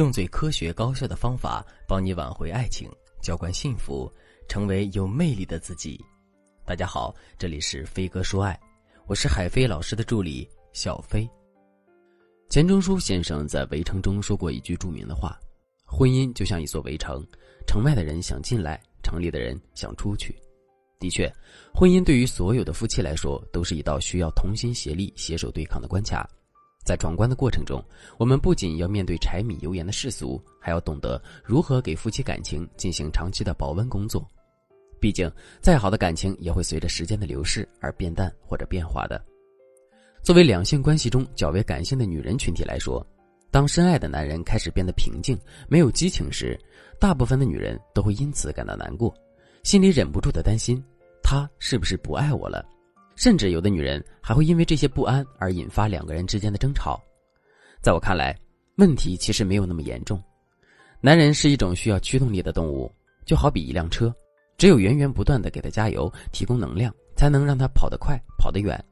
用最科学高效的方法帮你挽回爱情，浇灌幸福，成为有魅力的自己。大家好，这里是飞哥说爱，我是海飞老师的助理小飞。钱钟书先生在《围城》中说过一句著名的话：“婚姻就像一座围城，城外的人想进来，城里的人想出去。”的确，婚姻对于所有的夫妻来说，都是一道需要同心协力、携手对抗的关卡。在闯关的过程中，我们不仅要面对柴米油盐的世俗，还要懂得如何给夫妻感情进行长期的保温工作。毕竟，再好的感情也会随着时间的流逝而变淡或者变化的。作为两性关系中较为感性的女人群体来说，当深爱的男人开始变得平静、没有激情时，大部分的女人都会因此感到难过，心里忍不住的担心，他是不是不爱我了。甚至有的女人还会因为这些不安而引发两个人之间的争吵。在我看来，问题其实没有那么严重。男人是一种需要驱动力的动物，就好比一辆车，只有源源不断的给他加油，提供能量，才能让他跑得快，跑得远。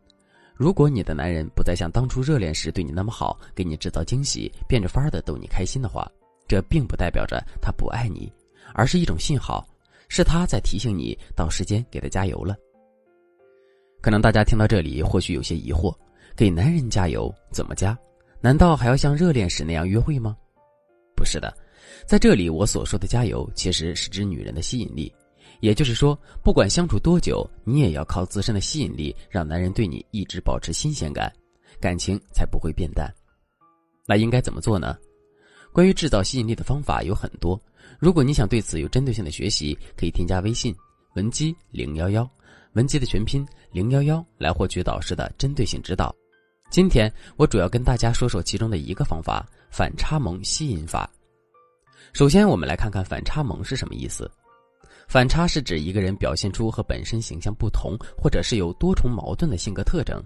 如果你的男人不再像当初热恋时对你那么好，给你制造惊喜，变着法儿的逗你开心的话，这并不代表着他不爱你，而是一种信号，是他在提醒你到时间给他加油了。可能大家听到这里，或许有些疑惑：给男人加油怎么加？难道还要像热恋时那样约会吗？不是的，在这里我所说的加油，其实是指女人的吸引力。也就是说，不管相处多久，你也要靠自身的吸引力，让男人对你一直保持新鲜感，感情才不会变淡。那应该怎么做呢？关于制造吸引力的方法有很多。如果你想对此有针对性的学习，可以添加微信文姬零幺幺。文姬的全拼零幺幺来获取导师的针对性指导。今天我主要跟大家说说其中的一个方法——反差萌吸引法。首先，我们来看看反差萌是什么意思。反差是指一个人表现出和本身形象不同，或者是有多重矛盾的性格特征。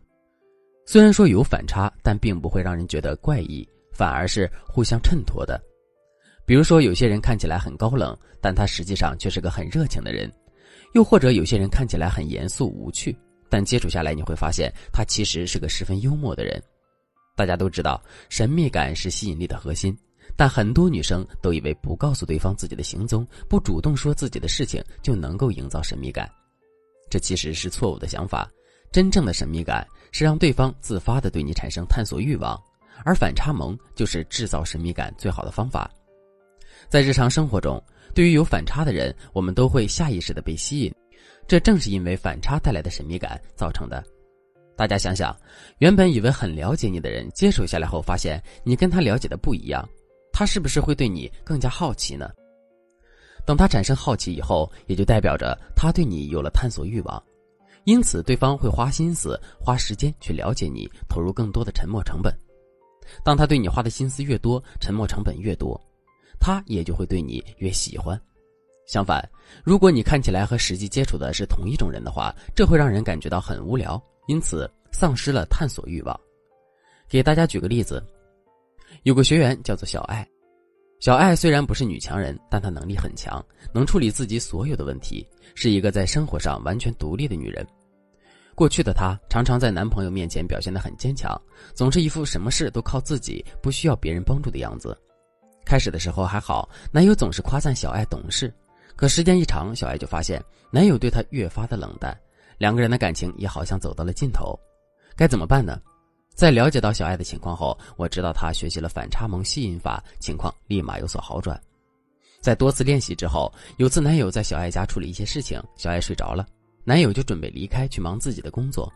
虽然说有反差，但并不会让人觉得怪异，反而是互相衬托的。比如说，有些人看起来很高冷，但他实际上却是个很热情的人。又或者有些人看起来很严肃无趣，但接触下来你会发现他其实是个十分幽默的人。大家都知道神秘感是吸引力的核心，但很多女生都以为不告诉对方自己的行踪，不主动说自己的事情就能够营造神秘感，这其实是错误的想法。真正的神秘感是让对方自发的对你产生探索欲望，而反差萌就是制造神秘感最好的方法。在日常生活中。对于有反差的人，我们都会下意识的被吸引，这正是因为反差带来的神秘感造成的。大家想想，原本以为很了解你的人，接触下来后发现你跟他了解的不一样，他是不是会对你更加好奇呢？等他产生好奇以后，也就代表着他对你有了探索欲望，因此对方会花心思、花时间去了解你，投入更多的沉没成本。当他对你花的心思越多，沉没成本越多。他也就会对你越喜欢。相反，如果你看起来和实际接触的是同一种人的话，这会让人感觉到很无聊，因此丧失了探索欲望。给大家举个例子，有个学员叫做小爱。小爱虽然不是女强人，但她能力很强，能处理自己所有的问题，是一个在生活上完全独立的女人。过去的她常常在男朋友面前表现得很坚强，总是一副什么事都靠自己，不需要别人帮助的样子。开始的时候还好，男友总是夸赞小爱懂事，可时间一长，小爱就发现男友对她越发的冷淡，两个人的感情也好像走到了尽头，该怎么办呢？在了解到小爱的情况后，我知道她学习了反差萌吸引法，情况立马有所好转。在多次练习之后，有次男友在小爱家处理一些事情，小爱睡着了，男友就准备离开去忙自己的工作。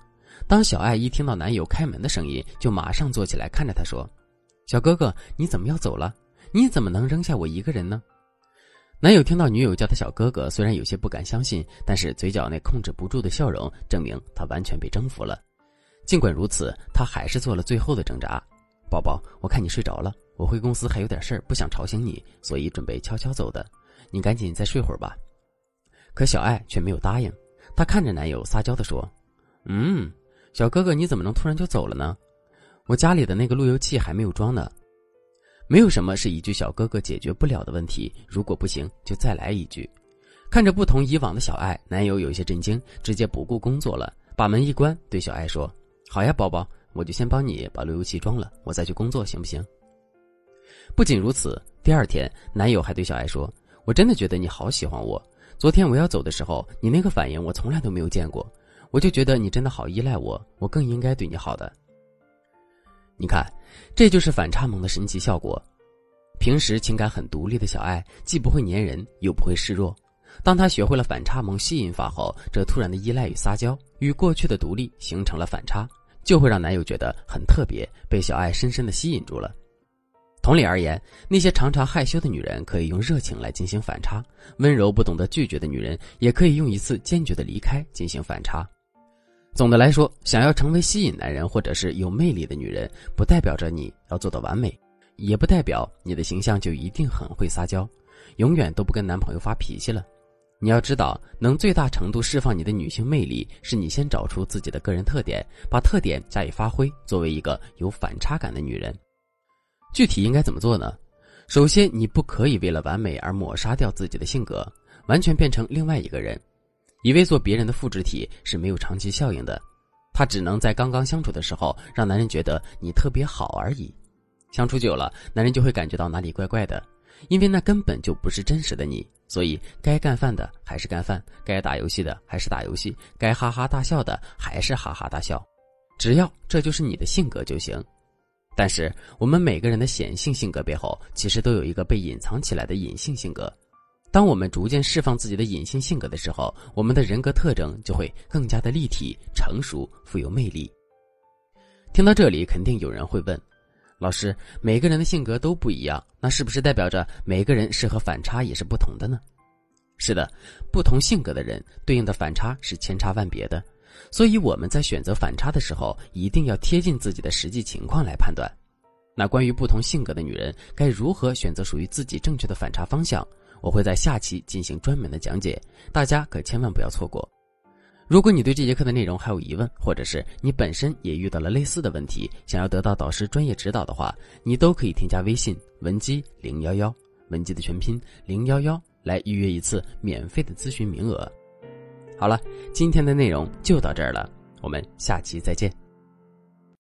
当小爱一听到男友开门的声音，就马上坐起来看着他说：“小哥哥，你怎么要走了？”你怎么能扔下我一个人呢？男友听到女友叫他小哥哥，虽然有些不敢相信，但是嘴角那控制不住的笑容证明他完全被征服了。尽管如此，他还是做了最后的挣扎。宝宝，我看你睡着了，我回公司还有点事儿，不想吵醒你，所以准备悄悄走的。你赶紧再睡会儿吧。可小爱却没有答应，她看着男友撒娇的说：“嗯，小哥哥，你怎么能突然就走了呢？我家里的那个路由器还没有装呢。”没有什么是一句“小哥哥”解决不了的问题。如果不行，就再来一句。看着不同以往的小爱，男友有些震惊，直接不顾工作了，把门一关，对小爱说：“好呀，宝宝，我就先帮你把路由器装了，我再去工作，行不行？”不仅如此，第二天男友还对小爱说：“我真的觉得你好喜欢我。昨天我要走的时候，你那个反应我从来都没有见过，我就觉得你真的好依赖我，我更应该对你好的。”你看，这就是反差萌的神奇效果。平时情感很独立的小爱，既不会粘人，又不会示弱。当她学会了反差萌吸引法后，这突然的依赖与撒娇，与过去的独立形成了反差，就会让男友觉得很特别，被小爱深深的吸引住了。同理而言，那些常常害羞的女人可以用热情来进行反差，温柔不懂得拒绝的女人也可以用一次坚决的离开进行反差。总的来说，想要成为吸引男人或者是有魅力的女人，不代表着你要做到完美，也不代表你的形象就一定很会撒娇，永远都不跟男朋友发脾气了。你要知道，能最大程度释放你的女性魅力，是你先找出自己的个人特点，把特点加以发挥，作为一个有反差感的女人。具体应该怎么做呢？首先，你不可以为了完美而抹杀掉自己的性格，完全变成另外一个人。以为做别人的复制体是没有长期效应的，他只能在刚刚相处的时候让男人觉得你特别好而已。相处久了，男人就会感觉到哪里怪怪的，因为那根本就不是真实的你。所以，该干饭的还是干饭，该打游戏的还是打游戏，该哈哈大笑的还是哈哈大笑，只要这就是你的性格就行。但是，我们每个人的显性性格背后，其实都有一个被隐藏起来的隐性性格。当我们逐渐释放自己的隐性性格的时候，我们的人格特征就会更加的立体、成熟、富有魅力。听到这里，肯定有人会问：老师，每个人的性格都不一样，那是不是代表着每个人适合反差也是不同的呢？是的，不同性格的人对应的反差是千差万别的。所以我们在选择反差的时候，一定要贴近自己的实际情况来判断。那关于不同性格的女人该如何选择属于自己正确的反差方向，我会在下期进行专门的讲解，大家可千万不要错过。如果你对这节课的内容还有疑问，或者是你本身也遇到了类似的问题，想要得到导师专业指导的话，你都可以添加微信文姬零幺幺，文姬的全拼零幺幺，来预约一次免费的咨询名额。好了，今天的内容就到这儿了，我们下期再见。